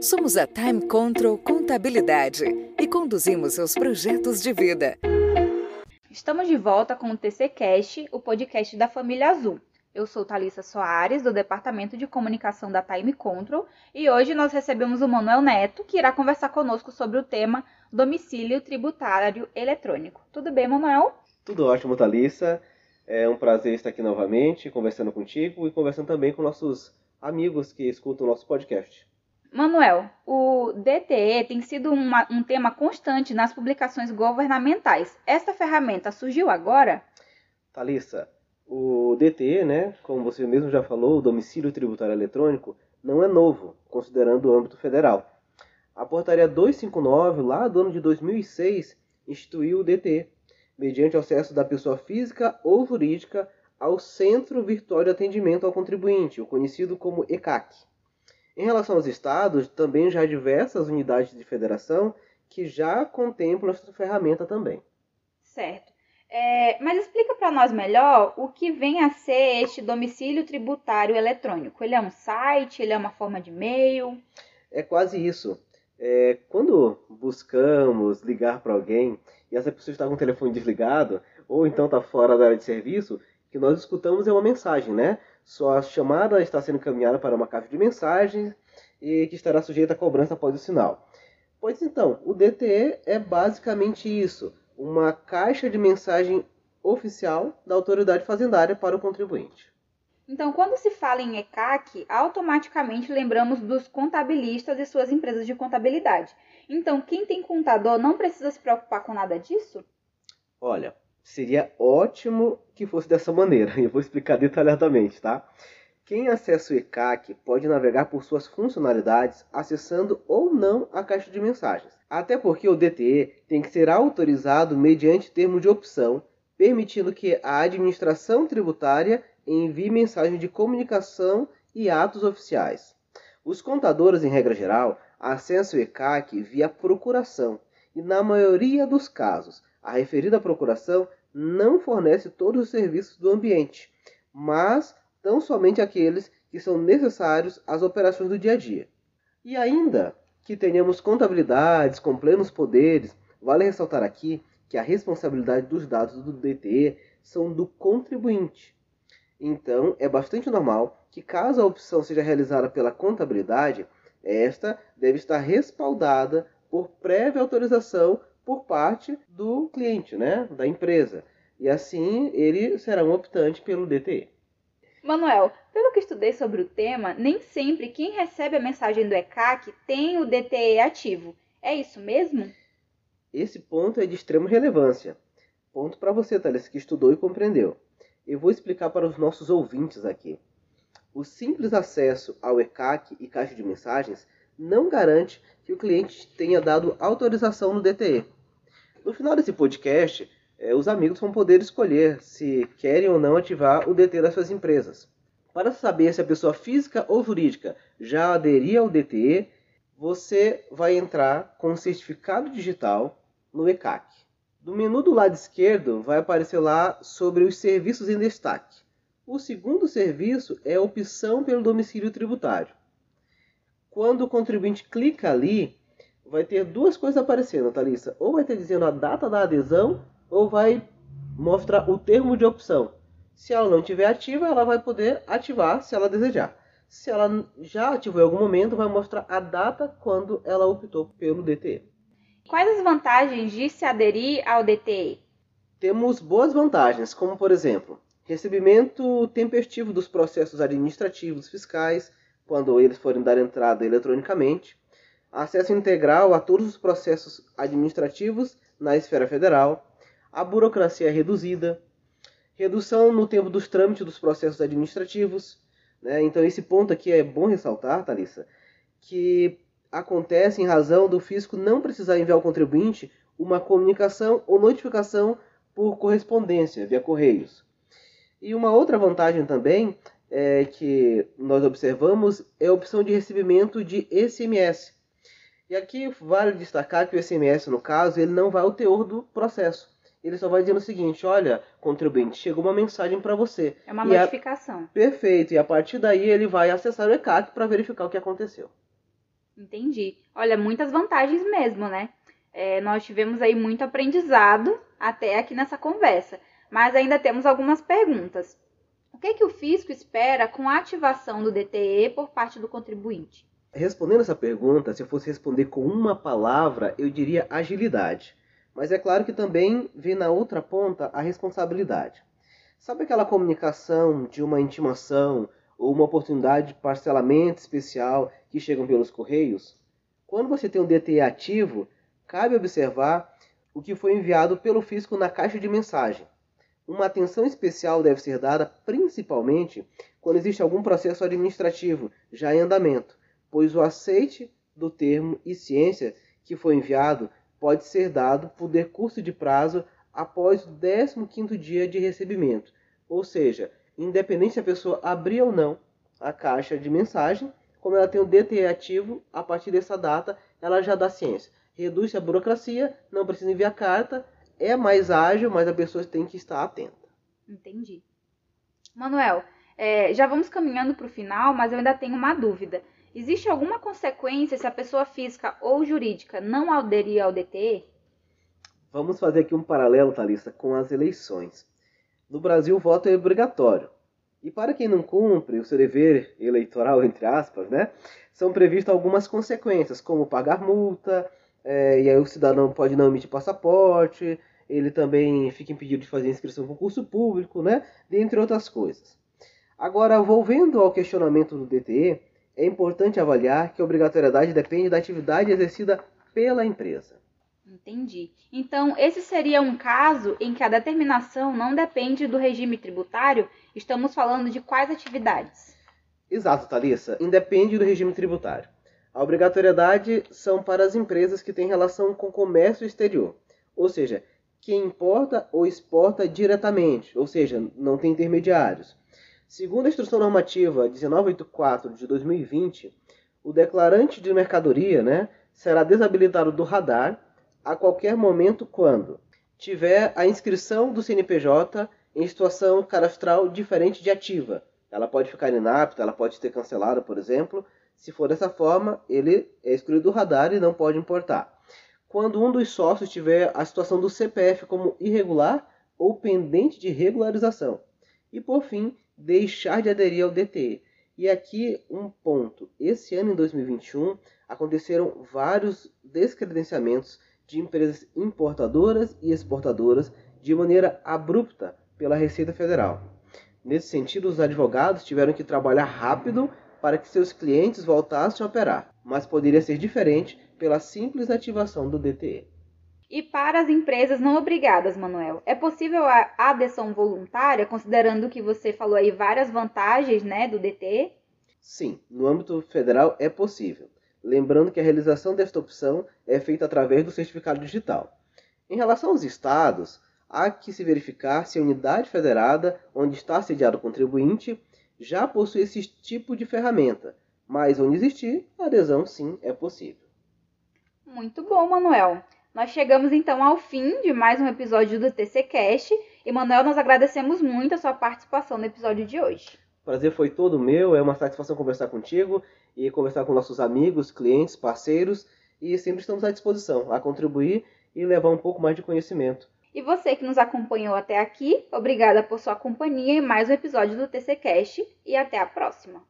Somos a Time Control Contabilidade e conduzimos seus projetos de vida. Estamos de volta com o TC Cast, o podcast da família Azul. Eu sou Thalissa Soares, do Departamento de Comunicação da Time Control, e hoje nós recebemos o Manuel Neto, que irá conversar conosco sobre o tema domicílio tributário eletrônico. Tudo bem, Manuel? Tudo ótimo, Thalissa. É um prazer estar aqui novamente, conversando contigo e conversando também com nossos amigos que escutam o nosso podcast. Manuel, o DTE tem sido uma, um tema constante nas publicações governamentais. Esta ferramenta surgiu agora? Thalissa, o DTE, né, como você mesmo já falou, o domicílio tributário eletrônico, não é novo, considerando o âmbito federal. A portaria 259, lá do ano de 2006, instituiu o DTE, mediante acesso da pessoa física ou jurídica ao Centro Virtual de Atendimento ao Contribuinte, o conhecido como ECAC. Em relação aos estados, também já há diversas unidades de federação que já contemplam essa ferramenta também. Certo. É, mas explica para nós melhor o que vem a ser este domicílio tributário eletrônico. Ele é um site? Ele é uma forma de e-mail? É quase isso. É, quando buscamos ligar para alguém e essa pessoa está com o telefone desligado ou então está fora da área de serviço, que nós escutamos é uma mensagem, né? Sua chamada está sendo encaminhada para uma caixa de mensagens e que estará sujeita a cobrança após o sinal. Pois então, o DTE é basicamente isso, uma caixa de mensagem oficial da autoridade fazendária para o contribuinte. Então, quando se fala em ECAC, automaticamente lembramos dos contabilistas e suas empresas de contabilidade. Então, quem tem contador não precisa se preocupar com nada disso? Olha, seria ótimo que fosse dessa maneira. Eu vou explicar detalhadamente, tá? Quem acessa o ECAC pode navegar por suas funcionalidades acessando ou não a caixa de mensagens. Até porque o DTE tem que ser autorizado mediante termo de opção, permitindo que a administração tributária envie mensagem de comunicação e atos oficiais. Os contadores, em regra geral, acessam o ECAC via procuração e, na maioria dos casos, a referida procuração não fornece todos os serviços do ambiente, mas tão somente aqueles que são necessários às operações do dia a dia. E ainda que tenhamos contabilidades com plenos poderes, vale ressaltar aqui que a responsabilidade dos dados do DTE são do contribuinte. Então, é bastante normal que, caso a opção seja realizada pela contabilidade, esta deve estar respaldada por prévia autorização por parte do cliente, né, da empresa. E assim ele será um optante pelo DTE. Manuel, pelo que estudei sobre o tema, nem sempre quem recebe a mensagem do ECAC tem o DTE ativo. É isso mesmo? Esse ponto é de extrema relevância. Ponto para você, Thales, que estudou e compreendeu. Eu vou explicar para os nossos ouvintes aqui. O simples acesso ao ECAC e caixa de mensagens não garante que o cliente tenha dado autorização no DTE. No final desse podcast, eh, os amigos vão poder escolher se querem ou não ativar o DTE das suas empresas. Para saber se a pessoa física ou jurídica já aderia ao DTE, você vai entrar com o certificado digital no ECAC. No menu do lado esquerdo vai aparecer lá sobre os serviços em destaque. O segundo serviço é a opção pelo domicílio tributário. Quando o contribuinte clica ali, vai ter duas coisas aparecendo, Thalissa. Ou vai ter dizendo a data da adesão, ou vai mostrar o termo de opção. Se ela não estiver ativa, ela vai poder ativar se ela desejar. Se ela já ativou em algum momento, vai mostrar a data quando ela optou pelo DTE. Quais as vantagens de se aderir ao DTE? Temos boas vantagens, como por exemplo, recebimento tempestivo dos processos administrativos fiscais, quando eles forem dar entrada eletronicamente, acesso integral a todos os processos administrativos na esfera federal, a burocracia reduzida, redução no tempo dos trâmites dos processos administrativos. Né? Então, esse ponto aqui é bom ressaltar, Thalissa, que acontece em razão do fisco não precisar enviar ao contribuinte uma comunicação ou notificação por correspondência, via correios. E uma outra vantagem também é que nós observamos é a opção de recebimento de SMS. E aqui vale destacar que o SMS, no caso, ele não vai ao teor do processo. Ele só vai dizendo o seguinte: olha, contribuinte, chegou uma mensagem para você. É uma E a- notificação. Perfeito. E a partir daí ele vai acessar o ECAC para verificar o que aconteceu. Entendi. Olha, muitas vantagens mesmo, né? É, nós tivemos aí muito aprendizado até aqui nessa conversa, mas ainda temos algumas perguntas. O que, que o fisco espera com a ativação do DTE por parte do contribuinte? Respondendo essa pergunta, se eu fosse responder com uma palavra, eu diria agilidade. Mas é claro que também vem na outra ponta a responsabilidade. Sabe aquela comunicação de uma intimação ou uma oportunidade de parcelamento especial que chegam pelos correios? Quando você tem um DTE ativo, cabe observar o que foi enviado pelo fisco na caixa de mensagem. Uma atenção especial deve ser dada principalmente quando existe algum processo administrativo já em andamento, pois o aceite do termo e ciência que foi enviado pode ser dado por decurso de prazo após o 15º dia de recebimento, ou seja, independente se a pessoa abrir ou não a caixa de mensagem, como ela tem o DTE ativo, a partir dessa data ela já dá ciência. Reduz a burocracia, não precisa enviar carta, é mais ágil, mas a pessoa tem que estar atenta. Entendi. Manuel, é, já vamos caminhando para o final, mas eu ainda tenho uma dúvida. Existe alguma consequência se a pessoa física ou jurídica não aderir ao DTE? Vamos fazer aqui um paralelo, Thalissa, com as eleições. No Brasil, o voto é obrigatório. E para quem não cumpre o seu dever eleitoral, entre aspas, né, são previstas algumas consequências, como pagar multa, é, e aí o cidadão pode não emitir passaporte, ele também fica impedido de fazer inscrição em concurso público, né? Dentre outras coisas. Agora, volvendo ao questionamento do DTE, é importante avaliar que a obrigatoriedade depende da atividade exercida pela empresa. Entendi. Então, esse seria um caso em que a determinação não depende do regime tributário? Estamos falando de quais atividades? Exato, Thalissa. Independe do regime tributário. A obrigatoriedade são para as empresas que têm relação com comércio exterior, ou seja, quem importa ou exporta diretamente, ou seja, não tem intermediários. Segundo a Instrução Normativa 1984 de 2020, o declarante de mercadoria né, será desabilitado do radar a qualquer momento quando tiver a inscrição do CNPJ em situação cadastral diferente de ativa. Ela pode ficar inapta, ela pode ser cancelada, por exemplo, se for dessa forma, ele é excluído do radar e não pode importar. Quando um dos sócios tiver a situação do CPF como irregular ou pendente de regularização. E por fim, deixar de aderir ao DTE. E aqui um ponto. Esse ano, em 2021, aconteceram vários descredenciamentos de empresas importadoras e exportadoras de maneira abrupta pela Receita Federal. Nesse sentido, os advogados tiveram que trabalhar rápido para que seus clientes voltassem a operar, mas poderia ser diferente pela simples ativação do DTE. E para as empresas não obrigadas, Manuel, é possível a adesão voluntária, considerando que você falou aí várias vantagens né, do DTE? Sim, no âmbito federal é possível. Lembrando que a realização desta opção é feita através do certificado digital. Em relação aos estados, há que se verificar se a unidade federada onde está sediado o contribuinte já possui esse tipo de ferramenta, mas onde existir, a adesão sim é possível. Muito bom, Manuel. Nós chegamos então ao fim de mais um episódio do TCcast e Manuel, nós agradecemos muito a sua participação no episódio de hoje. O prazer foi todo meu, é uma satisfação conversar contigo e conversar com nossos amigos, clientes, parceiros e sempre estamos à disposição a contribuir e levar um pouco mais de conhecimento e você que nos acompanhou até aqui, obrigada por sua companhia em mais um episódio do TCcast e até a próxima.